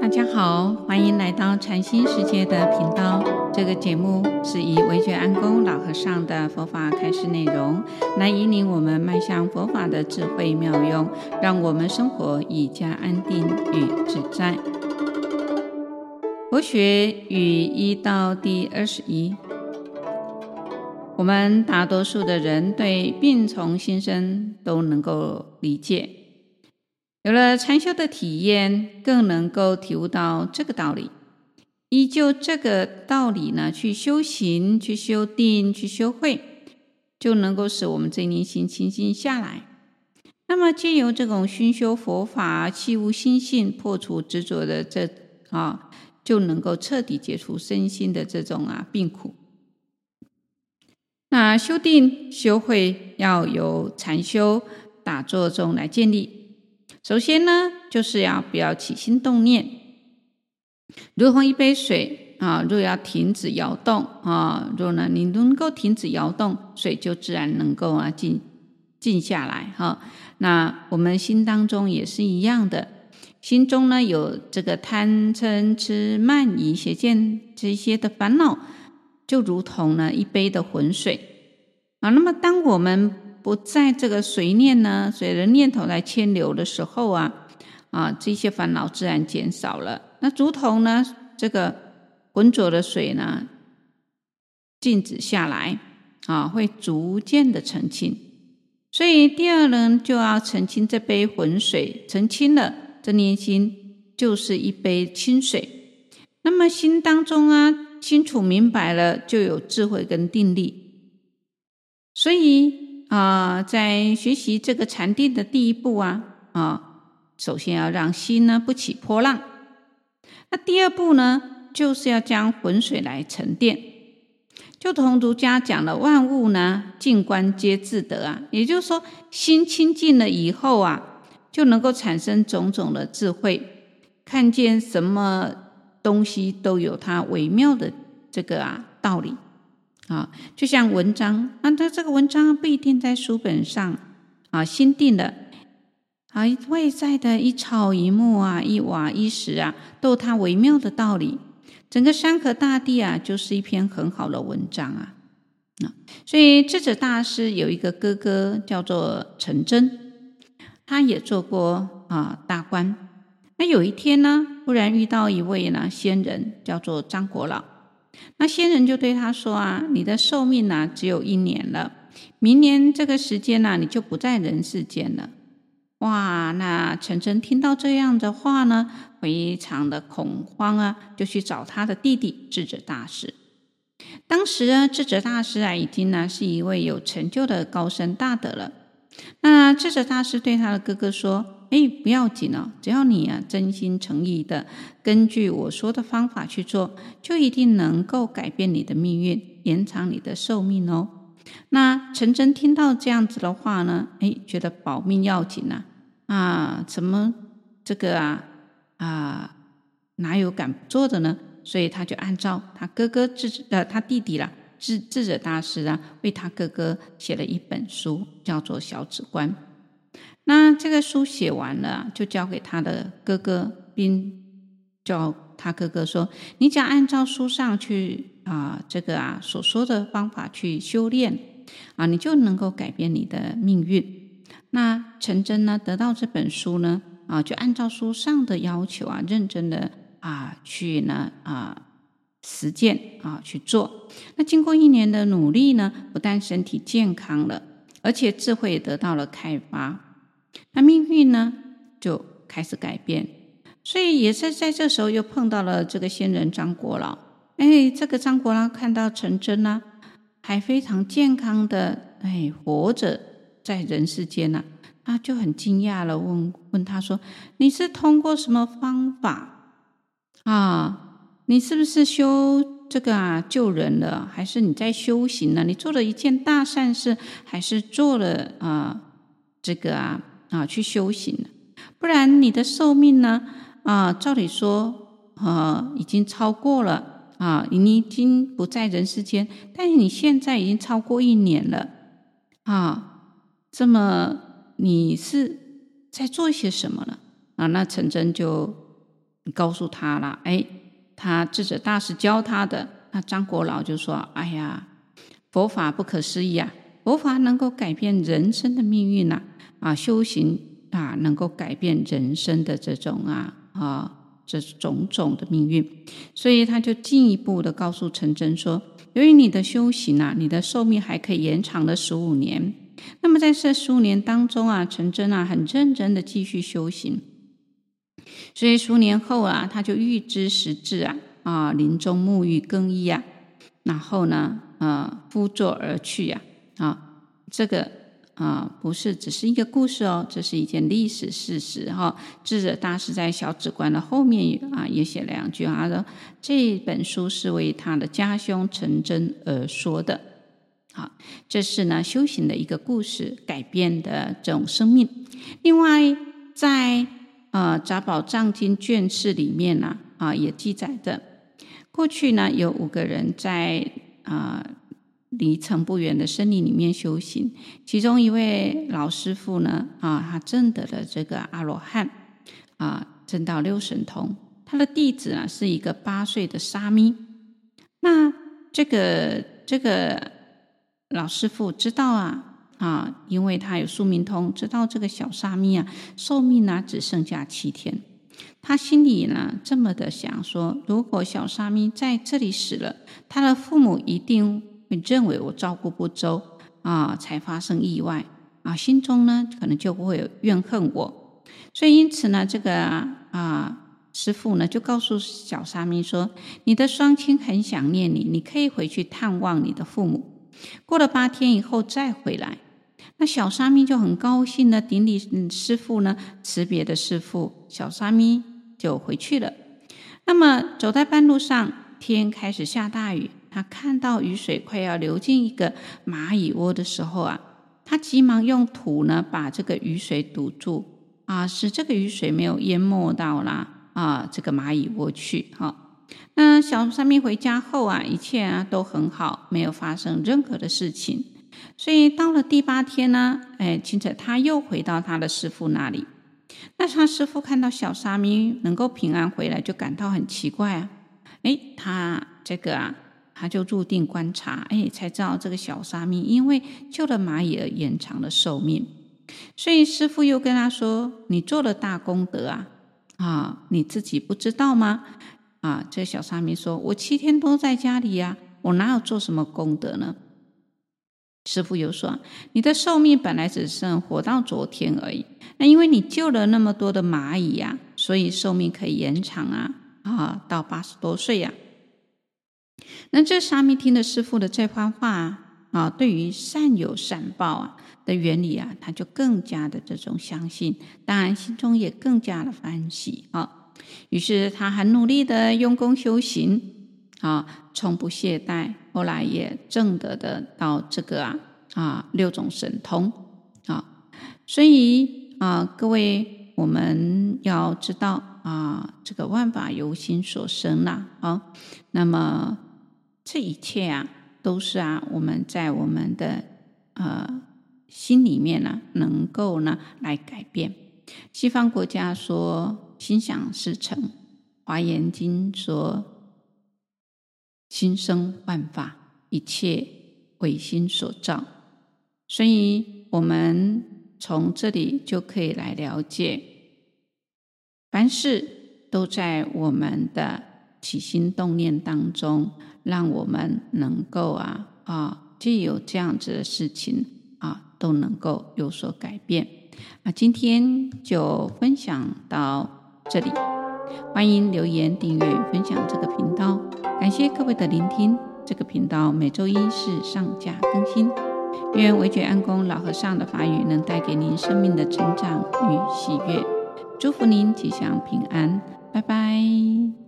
大家好，欢迎来到禅心世界的频道。这个节目是以惟觉安公老和尚的佛法开示内容，来引领我们迈向佛法的智慧妙用，让我们生活愈加安定与自在。佛学与医道第二十一。我们大多数的人对病从心生都能够理解，有了禅修的体验，更能够体悟到这个道理。依就这个道理呢，去修行、去修定、去修慧，就能够使我们这颗心清净下来。那么，借由这种熏修佛法，契悟心性，破除执着的这啊，就能够彻底解除身心的这种啊病苦。那修定修慧要由禅修打坐中来建立。首先呢，就是要不要起心动念，如同一杯水啊，若要停止摇动啊，若呢你能够停止摇动，水就自然能够啊静静下来哈、那我们心当中也是一样的，心中呢有这个贪嗔痴慢疑邪见这些的烦恼。就如同呢一杯的浑水。啊，那么当我们不在这个随念呢，随着念头来牵流的时候啊，啊这些烦恼自然减少了。那竹筒呢这个浑浊的水呢，静止下来啊，会逐渐的澄清。所以第二呢，就要澄清这杯浑水，澄清了这念心就是一杯清水。那么心当中啊。清楚明白了，就有智慧跟定力。所以啊、在学习这个禅定的第一步啊啊，首先要让心呢不起波浪。那第二步呢，就是要将浑水来沉淀。就同儒家讲的“万物呢静观皆自得”啊，也就是说，心清净了以后啊，就能够产生种种的智慧，看见什么。东西都有它微妙的这个啊道理啊，就像文章啊，他这个文章不一定在书本上啊，心定的啊，外在的一草一木啊，一瓦一石啊，都有它微妙的道理。整个山河大地啊，就是一篇很好的文章啊啊。所以智者大师有一个哥哥叫做陈真，他也做过啊大官。那有一天呢，忽然遇到一位呢仙人，叫做张果老。那仙人就对他说：“啊，你的寿命呢只有一年了，明年这个时间呢，你就不在人世间了。”哇！那陈真听到这样的话呢，非常的恐慌啊，就去找他的弟弟智者大师。当时啊，智者大师啊，已经呢是一位有成就的高僧大德了。那智者大师对他的哥哥说。哎，不要紧哦，只要你啊真心诚意的根据我说的方法去做，就一定能够改变你的命运，延长你的寿命哦。那陈真听到这样子的话呢，哎，觉得保命要紧呐，啊，怎么这个啊啊哪有敢不做的呢？所以他就按照他哥哥智呃他弟弟啦智智者大师啊为他哥哥写了一本书，叫做《小指观》。那这个书写完了，就交给他的哥哥，并叫他哥哥说：“你只要按照书上去啊，这个啊所说的方法去修炼啊，你就能够改变你的命运。”那陈真呢，得到这本书呢，啊，就按照书上的要求啊，认真的啊去呢啊实践啊去做。那经过一年的努力呢，不但身体健康了，而且智慧也得到了开发。那命运呢，就开始改变，所以也是在这时候又碰到了这个仙人张果老。哎，这个张果老看到陈真呢，还非常健康的哎活着在人世间呢，啊，就很惊讶了，问问他说：“你是通过什么方法啊？你是不是修这个啊救人了？还是你在修行呢？你做了一件大善事，还是做了啊这个啊？”啊，去修行，不然你的寿命呢？啊，照理说，啊，已经超过了啊，你已经不在人世间，但是你现在已经超过一年了啊，这么你是在做些什么呢？啊，那陈真就告诉他了，哎，他智者大师教他的。那张果老就说：“哎呀，佛法不可思议啊！佛法能够改变人生的命运呐、啊！啊，修行啊，能够改变人生的这种啊啊这种种的命运。所以他就进一步的告诉陈真说：由于你的修行啊，你的寿命还可以延长了十五年。那么在这十五年当中啊，陈真啊很认真的继续修行。所以数年后啊，他就预知时至啊。”啊，临终沐浴更衣啊，然后呢，呃，敷座而去呀，啊，啊，这个啊，不是只是一个故事哦，这是一件历史事实哈，智者大师在小指观的后面啊，也写了两句话，说这本书是为他的家兄陈真而说的。好，这是呢修行的一个故事，改变的这种生命。另外，在呃《杂宝藏经》卷四里面呢，啊，也记载的。过去呢，有五个人在啊、离城不远的森林里面修行。其中一位老师傅呢，啊，他证得了这个阿罗汉，啊，证到六神通。他的弟子啊，是一个八岁的沙弥。那这个这个老师傅知道啊，啊，因为他有宿命通，知道这个小沙弥啊，寿命呢只剩下七天。他心里呢这么的想说：如果小沙弥在这里死了，他的父母一定会认为我照顾不周啊，才发生意外啊，心中呢可能就不会怨恨我。所以因此呢，这个啊师傅呢就告诉小沙弥说：你的双亲很想念你，你可以回去探望你的父母，过了八天以后再回来。那小沙弥就很高兴的顶礼师傅呢，辞别的师傅，小沙弥就回去了。那么走在半路上，天开始下大雨，他看到雨水快要流进一个蚂蚁窝的时候啊，他急忙用土呢把这个雨水堵住啊，使这个雨水没有淹没到啦啊这个蚂蚁窝去。哈，那小沙弥回家后啊，一切啊都很好，没有发生任何的事情。所以到了第八天呢，哎，清晨他又回到他的师傅那里。那他师傅看到小沙弥能够平安回来，就感到很奇怪啊。哎，他这个啊，他就入定观察，哎，才知道这个小沙弥因为救了蚂蚁而延长了寿命。所以师父又跟他说：“你做了大功德啊，啊，你自己不知道吗？”啊，这小沙弥说：“我七天都在家里呀，我哪有做什么功德呢？”师父又说：“你的寿命本来只剩活到昨天而已，那因为你救了那么多的蚂蚁呀，所以寿命可以延长啊啊，到八十多岁呀。”那这沙弥听了师父的这番话啊，对于善有善报啊的原理啊，他就更加的这种相信，当然心中也更加的欢喜啊。于是他很努力的用功修行。啊，从不懈怠，后来也证得的到这个啊啊六种神通啊，所以啊各位我们要知道啊，这个万法由心所生呐，啊，那么这一切啊都是啊我们在我们的呃心里面呢能够呢来改变。西方国家说心想事成，华严经说。心生万法，一切唯心所造。所以，我们从这里就可以来了解，凡事都在我们的起心动念当中，让我们能够啊啊，既有这样子的事情啊，都能够有所改变。啊，今天就分享到这里，欢迎留言、订阅、分享这个频道。感谢各位的聆听，这个频道每周一是上架更新。愿惟觉安公老和尚的法语能带给您生命的成长与喜悦，祝福您吉祥平安，拜拜。